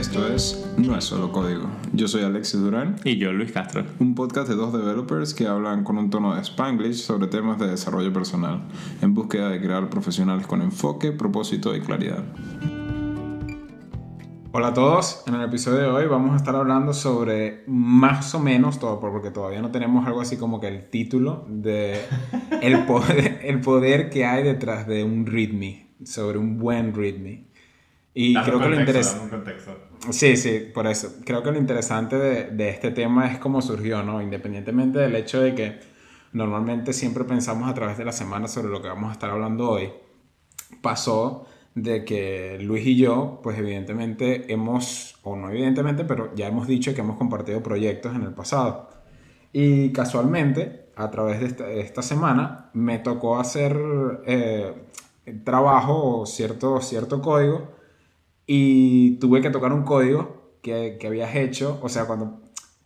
Esto es No es solo código. Yo soy Alexis Durán. Y yo, Luis Castro. Un podcast de dos developers que hablan con un tono de spanglish sobre temas de desarrollo personal, en búsqueda de crear profesionales con enfoque, propósito y claridad. Hola a todos, en el episodio de hoy vamos a estar hablando sobre más o menos todo, porque todavía no tenemos algo así como que el título de el poder, el poder que hay detrás de un readme, sobre un buen readme. Y creo que lo interesante... Sí, sí, por eso. Creo que lo interesante de, de, este tema es cómo surgió, ¿no? Independientemente del hecho de que normalmente siempre pensamos a través de la semana sobre lo que vamos a estar hablando hoy, pasó de que Luis y yo, pues evidentemente hemos, o no evidentemente, pero ya hemos dicho que hemos compartido proyectos en el pasado. Y casualmente, a través de esta, semana, me tocó hacer eh, trabajo o cierto, cierto código y tuve que tocar un código que, que habías hecho, o sea, cuando,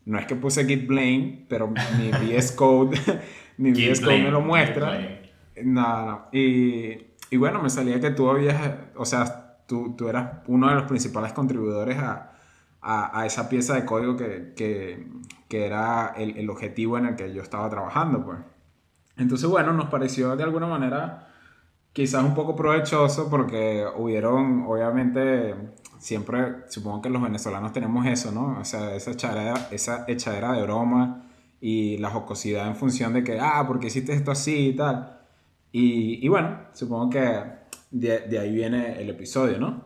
no es que puse git blame, pero mi VS Code, mi VS Code me lo muestra. Nada, no. Y y bueno, me salía que tú habías, o sea, tú, tú eras uno de los principales contribuidores a, a, a esa pieza de código que, que, que era el, el, objetivo en el que yo estaba trabajando, pues. Entonces, bueno, nos pareció de alguna manera quizás un poco provechoso porque hubieron, obviamente, siempre, supongo que los venezolanos tenemos eso, ¿no? O sea, esa echadera, esa echadera de broma y la jocosidad en función de que, ah, porque hiciste esto así y tal. Y, y bueno, supongo que de, de, ahí viene el episodio, ¿no?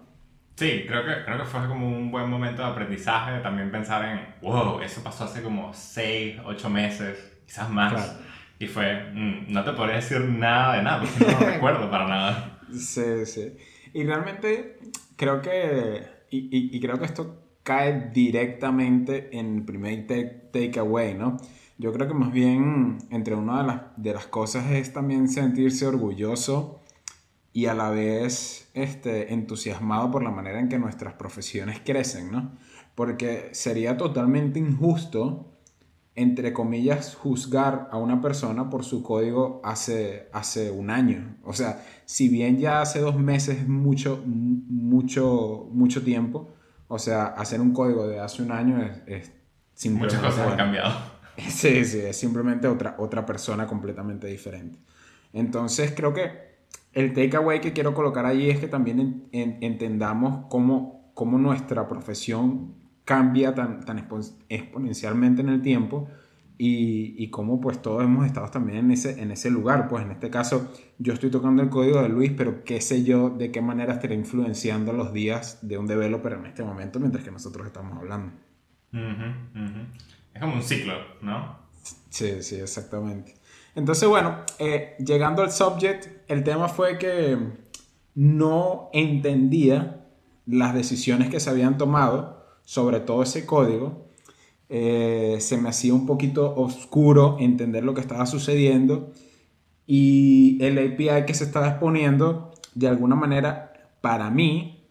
Sí, creo que, creo que fue como un buen momento de aprendizaje, también pensar en, wow, eso pasó hace como 6, 8 meses, quizás más. Y fue, mm, no te podría decir nada de nada, porque no recuerdo para nada. Sí, sí. Y realmente creo que, y, y, y creo que esto cae directamente en el primer takeaway, ¿no? Yo creo que más bien entre una de las, de las cosas es también sentirse orgulloso y a la vez este, entusiasmado por la manera en que nuestras profesiones crecen, ¿no? Porque sería totalmente injusto, entre comillas, juzgar a una persona por su código hace, hace un año. O sea, si bien ya hace dos meses es mucho, mucho, mucho tiempo, o sea, hacer un código de hace un año es, es simplemente... Muchas cosas han cambiado Sí, sí, es simplemente otra, otra persona completamente diferente. Entonces creo que el takeaway que quiero colocar allí es que también entendamos cómo, cómo, nuestra profesión cambia tan, tan exponencialmente en el tiempo y, y, cómo pues todos hemos estado también en ese, en ese lugar. Pues en este caso yo estoy tocando el código de Luis, pero qué sé yo de qué manera estará influenciando los días de un developer en este momento mientras que nosotros estamos hablando. Es como un ciclo, ¿no? Sí, sí, exactamente. Entonces, bueno, eh, llegando al subject, el tema fue que no entendía las decisiones que se habían tomado sobre todo ese código. Eh, se me hacía un poquito oscuro entender lo que estaba sucediendo y el API que se estaba exponiendo, de alguna manera, para mí,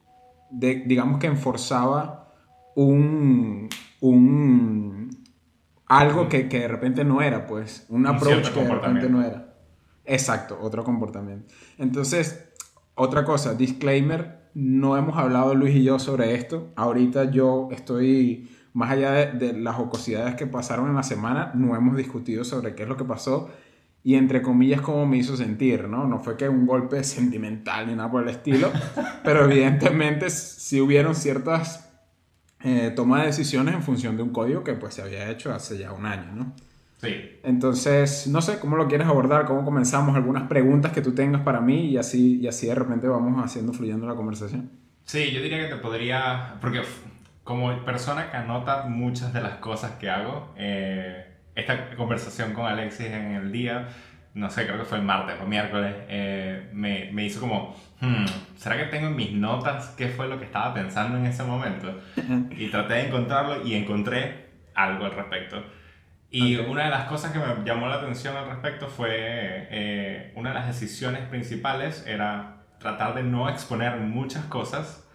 de, digamos que enforzaba un, un, algo que, que, de repente no era, pues, un, approach que de repente no era. Exacto, otro comportamiento. Entonces, otra cosa, disclaimer, no hemos hablado Luis y yo sobre esto. Ahorita yo estoy, más allá de, de las jocosidades que pasaron en la semana, no hemos discutido sobre qué es lo que pasó y entre comillas cómo me hizo sentir, ¿no? No fue que un golpe sentimental ni nada por el estilo, pero evidentemente sí hubieron ciertas eh, toma de decisiones en función de un código que pues se había hecho hace ya un año, ¿no? Sí. Entonces, no sé, ¿cómo lo quieres abordar? ¿Cómo comenzamos? ¿Algunas preguntas que tú tengas para mí y así, y así de repente vamos haciendo fluyendo la conversación? Sí, yo diría que te podría, porque como persona que anota muchas de las cosas que hago, eh, esta conversación con Alexis en el día no sé, creo que fue el martes o miércoles, eh, me, me, hizo como, hmm, ¿será que tengo en mis notas qué fue lo que estaba pensando en ese momento? Y traté de encontrarlo y encontré algo al respecto. Y una de las cosas que me llamó la atención al respecto fue, eh, una de las decisiones principales era tratar de no exponer muchas cosas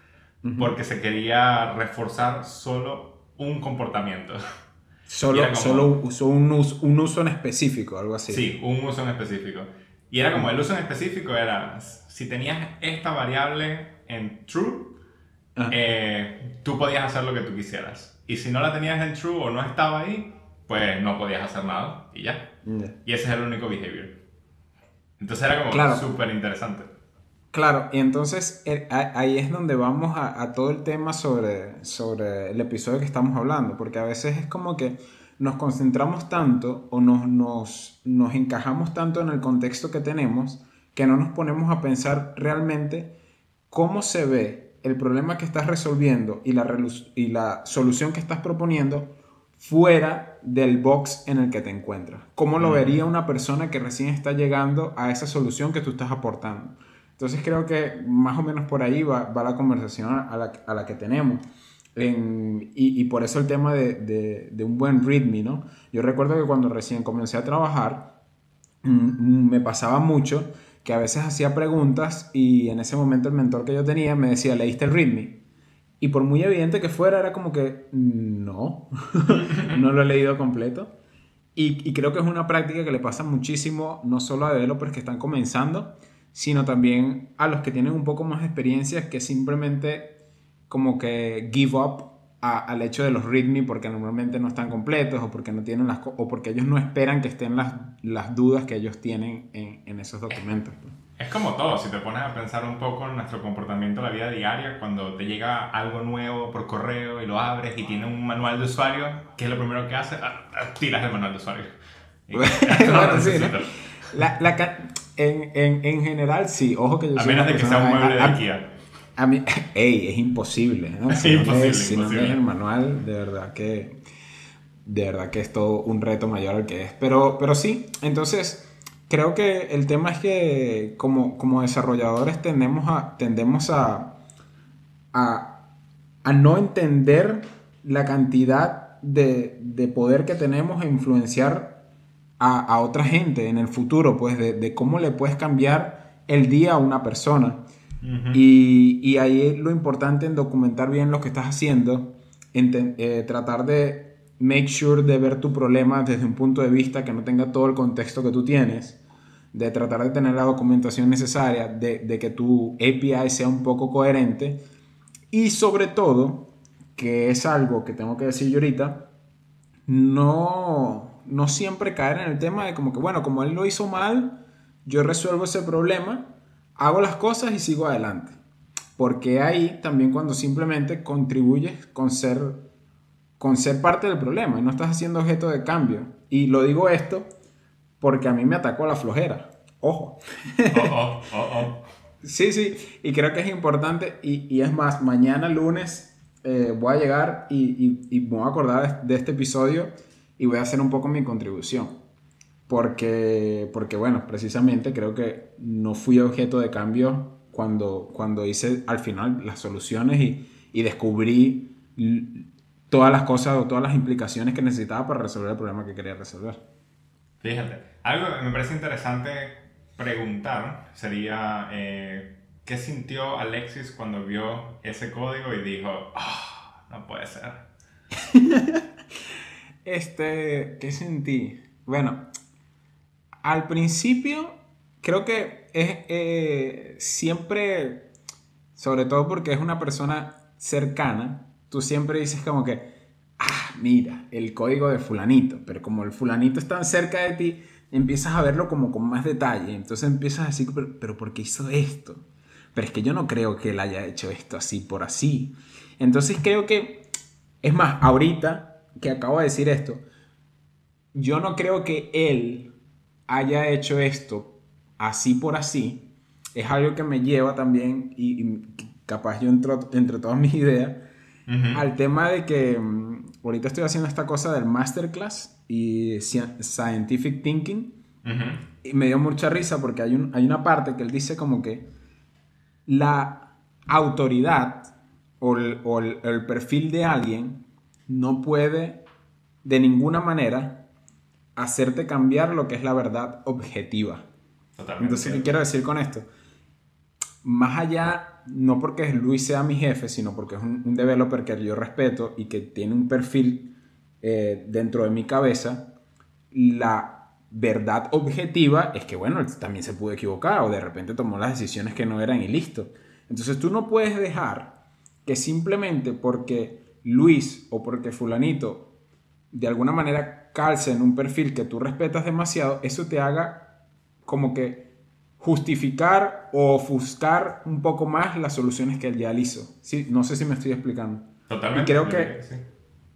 porque se quería reforzar solo un comportamiento. Solo, solo un, uso, un uso en específico, algo así. Sí, un uso en específico. Y era como el uso en específico era, si tenías esta variable en true, eh, tú podías hacer lo que tú quisieras. Y si no la tenías en true o no estaba ahí, pues no podías hacer nada y ya. Y ese es el único behavior. Entonces era como súper interesante. Claro, y entonces eh, ahí es donde vamos a, todo el tema sobre, sobre el episodio que estamos hablando, porque a veces es como que nos concentramos tanto o nos, nos, nos encajamos tanto en el contexto que tenemos que no nos ponemos a pensar realmente cómo se ve el problema que estás resolviendo y la, y la solución que estás proponiendo fuera del box en el que te encuentras. ¿Cómo lo vería una persona que recién está llegando a esa solución que tú estás aportando? Entonces creo que más o menos por ahí va, la conversación a la, que tenemos. y, por eso el tema de, un buen readme, ¿no? Yo recuerdo que cuando recién comencé a trabajar, mm, mm, me pasaba mucho que a veces hacía preguntas y en ese momento el mentor que yo tenía me decía, ¿leíste el readme? Y por muy evidente que fuera, era como que, no, no lo he leído completo. Y, creo que es una práctica que le pasa muchísimo, no solo a developers que están comenzando, sino también a los que tienen un poco más de experiencia que simplemente como que give up al hecho de los readme porque normalmente no están completos o porque no tienen las o porque ellos no esperan que estén las, las dudas que ellos tienen en, en esos documentos. Pues. Es como todo, si te pones a pensar un poco en nuestro comportamiento en la vida diaria, cuando te llega algo nuevo por correo y lo abres y tiene un manual de usuario, ¿qué es lo primero que haces? Ah, ah, tiras el manual de usuario. bueno, sí, ¿no? la, la, en, en, en, general, sí. Ojo que yo A menos de que sea un mueble de IKEA. A mí, ey, es imposible, ¿no? Si, imposible, no, si no lees el manual, de verdad que de verdad que es todo un reto mayor al que es. Pero, pero sí, entonces creo que el tema es que como, como desarrolladores tendemos a, tendemos a, a, a no entender la cantidad de, de, poder que tenemos a influenciar a, otra gente en el futuro, pues de, cómo le puedes cambiar el día a una persona. Y, y, ahí lo importante en documentar bien lo que estás haciendo, en eh, tratar de make sure de ver tu problema desde un punto de vista que no tenga todo el contexto que tú tienes, de tratar de tener la documentación necesaria, de, de que tu API sea un poco coherente y sobre todo, que es algo que tengo que decir yo ahorita, no no siempre caer en el tema de como que, bueno, como él lo hizo mal, yo resuelvo ese problema, hago las cosas y sigo adelante. Porque ahí también cuando simplemente contribuyes con ser, con ser parte del problema y no estás haciendo objeto de cambio. Y lo digo esto porque a mí me atacó la flojera. Ojo. Oh, oh, oh, sí, sí, y creo que es importante. Y, es más, mañana lunes eh, voy a llegar y, y, me voy a acordar de este episodio y voy a hacer un poco mi contribución. Porque, porque bueno, precisamente creo que no fui objeto de cambio cuando, cuando hice al final las soluciones y, y descubrí todas las cosas o todas las implicaciones que necesitaba para resolver el problema que quería resolver. Fíjate, algo que me parece interesante preguntar sería, eh, ¿qué sintió Alexis cuando vio ese código y dijo, oh, no puede ser? Este, ¿qué sentí? Bueno, al principio creo que es eh, siempre, sobre todo porque es una persona cercana, tú siempre dices como que, ah, mira, el código de fulanito, pero como el fulanito está cerca de ti, empiezas a verlo como con más detalle, entonces empiezas a decir, pero, pero ¿por qué hizo esto? Pero es que yo no creo que él haya hecho esto así por así. Entonces creo que, es más, ahorita que acabo de decir esto, yo no creo que él haya hecho esto así por así. Es algo que me lleva también, y, capaz yo entro, entre todas mis ideas, al tema de que mm, ahorita estoy haciendo esta cosa del masterclass y scientific thinking. Y me dio mucha risa porque hay, un, hay una parte que él dice como que la autoridad o el perfil de alguien no puede de ninguna manera hacerte cambiar lo que es la verdad objetiva. Entonces, ¿qué quiero decir con esto? Más allá, no porque Luis sea mi jefe, sino porque es un, developer que yo respeto y que tiene un perfil eh, dentro de mi cabeza, la verdad objetiva es que, bueno, también se pudo equivocar o de repente tomó las decisiones que no eran y listo. Entonces tú no puedes dejar que simplemente porque Luis o porque fulanito de alguna manera calce en un perfil que tú respetas demasiado, eso te haga como que justificar o ofuscar un poco más las soluciones que él ya hizo. Sí, no sé si me estoy explicando. Totalmente. Y creo que,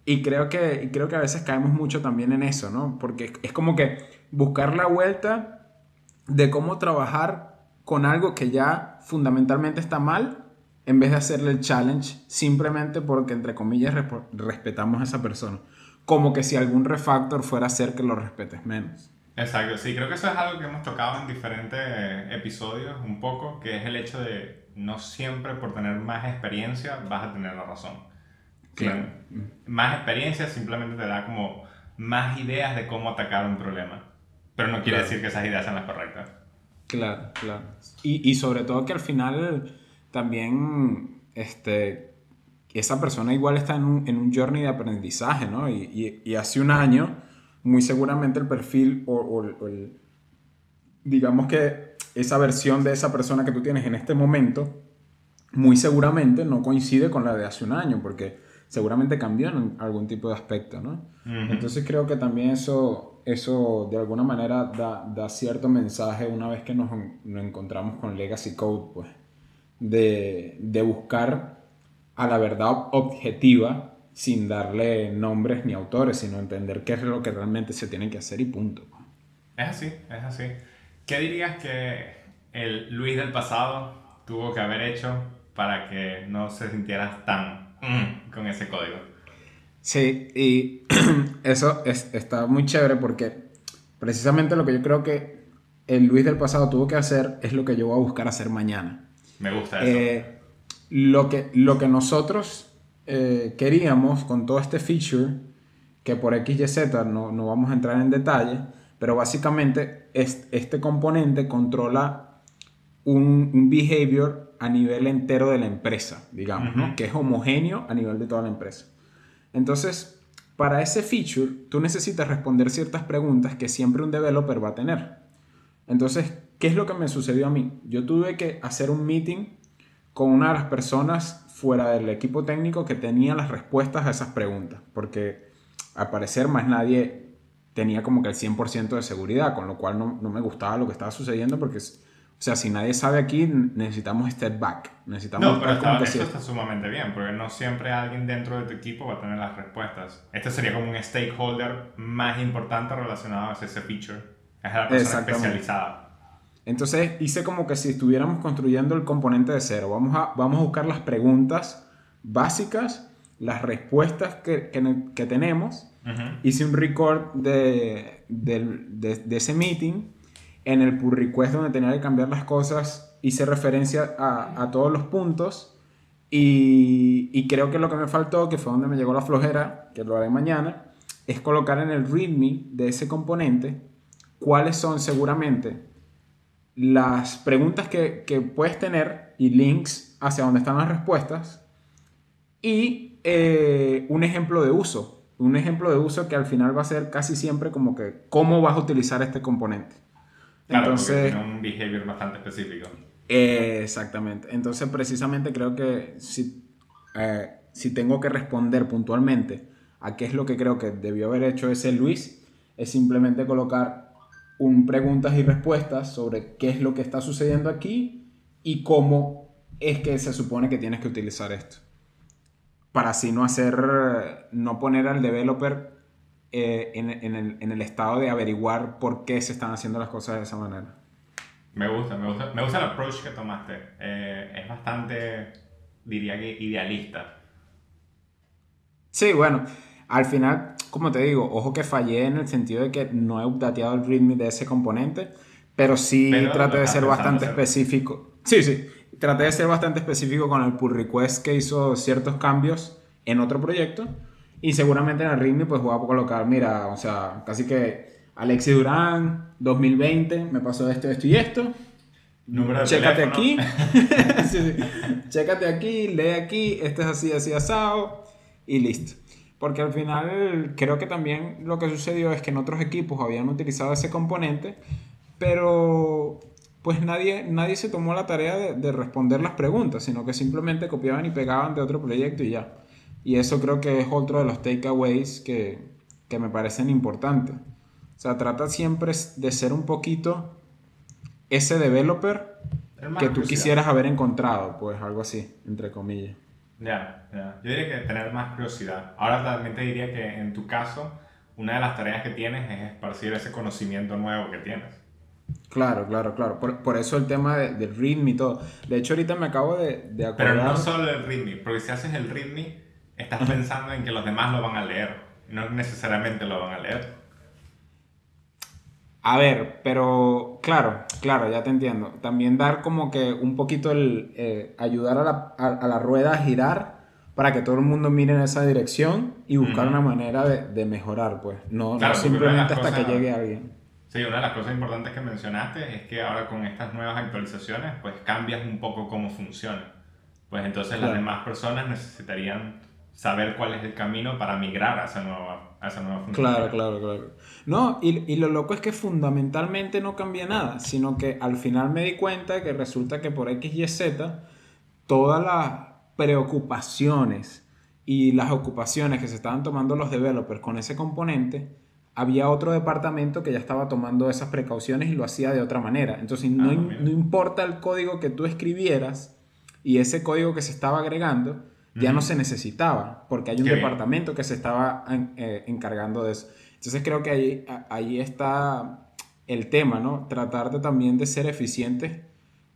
y creo que, y creo que a veces caemos mucho también en eso, ¿no? Porque es como que buscar la vuelta de cómo trabajar con algo que ya fundamentalmente está mal en vez de hacerle el challenge simplemente porque, entre comillas, respetamos a esa persona. Como que si algún refactor fuera a hacer que lo respetes menos. Exacto, sí, creo que eso es algo que hemos tocado en diferentes episodios un poco, que es el hecho de no siempre por tener más experiencia vas a tener la razón. Claro. Más experiencia simplemente te da como más ideas de cómo atacar un problema, pero no quiere decir que esas ideas sean las correctas. Claro, claro. Y, y sobre todo que al final también este, esa persona igual está en un, en un journey de aprendizaje, ¿no? Y, y, hace un año, muy seguramente el perfil o, o, el, digamos que esa versión de esa persona que tú tienes en este momento, muy seguramente no coincide con la de hace un año, porque seguramente cambió en algún tipo de aspecto, ¿no? Entonces creo que también eso, eso de alguna manera da, da cierto mensaje una vez que nos, nos encontramos con Legacy Code, pues de, de buscar a la verdad objetiva sin darle nombres ni autores, sino entender qué es lo que realmente se tiene que hacer y punto. Es así, es así. ¿Qué dirías que el Luis del pasado tuvo que haber hecho para que no se sintieras tan mm, con ese código? Sí, y eso es, está muy chévere porque precisamente lo que yo creo que el Luis del pasado tuvo que hacer es lo que yo voy a buscar hacer mañana. Me gusta eso. Eh, lo, que, lo que nosotros eh, queríamos con todo este feature, que por X y Z no, no vamos a entrar en detalle, pero básicamente este componente controla un, un, behavior a nivel entero de la empresa, digamos, ¿no? que es homogéneo a nivel de toda la empresa. Entonces, para ese feature, tú necesitas responder ciertas preguntas que siempre un developer va a tener. Entonces, ¿qué es lo que me sucedió a mí? Yo tuve que hacer un meeting con una de las personas fuera del equipo técnico que tenía las respuestas a esas preguntas, porque al parecer más nadie tenía como que el 100% de seguridad, con lo cual no, no, me gustaba lo que estaba sucediendo porque, o sea, si nadie sabe aquí, necesitamos step back. Necesitamos no, pero está, eso está sumamente bien, porque no siempre alguien dentro de tu equipo va a tener las respuestas. Este sería como un stakeholder más importante relacionado a ese feature. Es la persona especializada. Entonces hice como que si estuviéramos construyendo el componente de cero. Vamos a, vamos a buscar las preguntas básicas, las respuestas que, que, tenemos. Hice un record de, de, de, ese meeting. En el pull request donde tenía que cambiar las cosas, hice referencia a, a todos los puntos. Y, y, creo que lo que me faltó, que fue donde me llegó la flojera, que lo haré mañana, es colocar en el README de ese componente cuáles son seguramente las preguntas que, que puedes tener y links hacia donde están las respuestas y eh, un ejemplo de uso. Un ejemplo de uso que al final va a ser casi siempre como que cómo vas a utilizar este componente. Claro, Entonces, tiene un behavior bastante específico. exactamente. Entonces, precisamente creo que si, eh, si tengo que responder puntualmente a qué es lo que creo que debió haber hecho ese Luis, es simplemente colocar un preguntas y respuestas sobre qué es lo que está sucediendo aquí y cómo es que se supone que tienes que utilizar esto. Para así no hacer, no poner al developer eh, en, el, estado de averiguar por qué se están haciendo las cosas de esa manera. Me gusta, me gusta, me gusta el approach que tomaste. Eh, es bastante, diría que, idealista. Sí, bueno, al final como te digo, ojo que fallé en el sentido de que no he updateado el readme de ese componente, pero sí traté de ser bastante específico. Sí, sí, traté de ser bastante específico con el pull request que hizo ciertos cambios en otro proyecto y seguramente en el readme pues voy a colocar, mira, o sea, casi que Alexis Durán 2020 me pasó esto, esto y esto. Número de Chécate aquí. sí, sí. Chécate aquí, lee aquí, este es así, así asado y listo. Porque al final creo que también lo que sucedió es que en otros equipos habían utilizado ese componente, pero pues nadie, nadie se tomó la tarea de, de, responder las preguntas, sino que simplemente copiaban y pegaban de otro proyecto y ya. Y eso creo que es otro de los takeaways que, que me parecen importantes. O sea, trata siempre de ser un poquito ese developer que tú quisieras haber encontrado, pues algo así, entre comillas. Ya, ya. Yo diría que tener más curiosidad. Ahora también te diría que en tu caso, una de las tareas que tienes es esparcir ese conocimiento nuevo que tienes. Claro, claro, claro. Por, por eso el tema del de readme y todo. De hecho, ahorita me acabo de, de acordar... Pero no solo el readme, porque si haces el readme, estás pensando en que los demás lo van a leer. No necesariamente lo van a leer. A ver, pero claro, claro, ya te entiendo. También dar como que un poquito el... Eh, ayudar a la, a, la, rueda a girar para que todo el mundo mire en esa dirección y buscar una manera de, de, mejorar, pues. No, no simplemente hasta que llegue alguien. Sí, una de las cosas importantes que mencionaste es que ahora con estas nuevas actualizaciones, pues cambias un poco cómo funciona. Pues entonces las demás personas necesitarían saber cuál es el camino para migrar a esa nueva, a esa nueva función. Claro, claro, claro. No, y, y, lo loco es que fundamentalmente no cambia nada, sino que al final me di cuenta que resulta que por X y Z, todas las preocupaciones y las ocupaciones que se estaban tomando los developers con ese componente, había otro departamento que ya estaba tomando esas precauciones y lo hacía de otra manera. Entonces, no, ah, no importa el código que tú escribieras y ese código que se estaba agregando, ya no se necesitaba, porque hay un departamento que se estaba eh, encargando de eso. Entonces creo que ahí, ahí está el tema, ¿no? Tratar de también de ser eficientes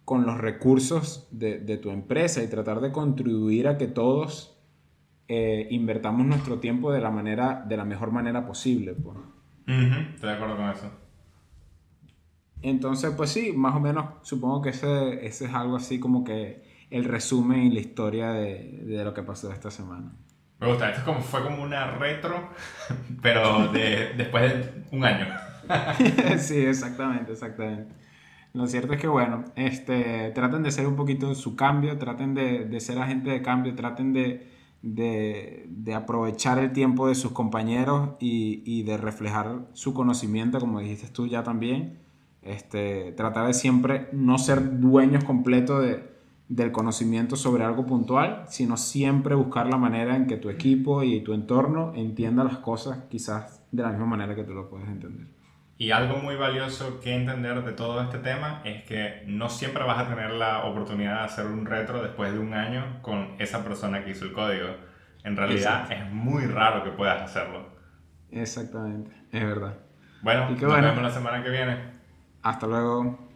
con los recursos de, de tu empresa y tratar de contribuir a que todos eh, invertamos nuestro tiempo de la, manera, de la mejor manera posible. Pues. Estoy de acuerdo con eso. Entonces, pues sí, más o menos supongo que ese, ese es algo así como que el resumen y la historia de, de lo que pasó esta semana. Me gusta, esto como, fue como una retro, pero de, después de un año. sí, exactamente, exactamente. Lo cierto es que, bueno, este, traten de ser un poquito su cambio, traten de, de ser agente de cambio, traten de, de, de, aprovechar el tiempo de sus compañeros y, y, de reflejar su conocimiento, como dijiste tú ya también. Este, tratar de siempre no ser dueños completos de, del conocimiento sobre algo puntual, sino siempre buscar la manera en que tu equipo y tu entorno entienda las cosas quizás de la misma manera que tú lo puedes entender. Y algo muy valioso que entender de todo este tema es que no siempre vas a tener la oportunidad de hacer un retro después de un año con esa persona que hizo el código. En realidad es muy raro que puedas hacerlo. Exactamente, es verdad. Bueno, nos vemos la semana que viene. Hasta luego.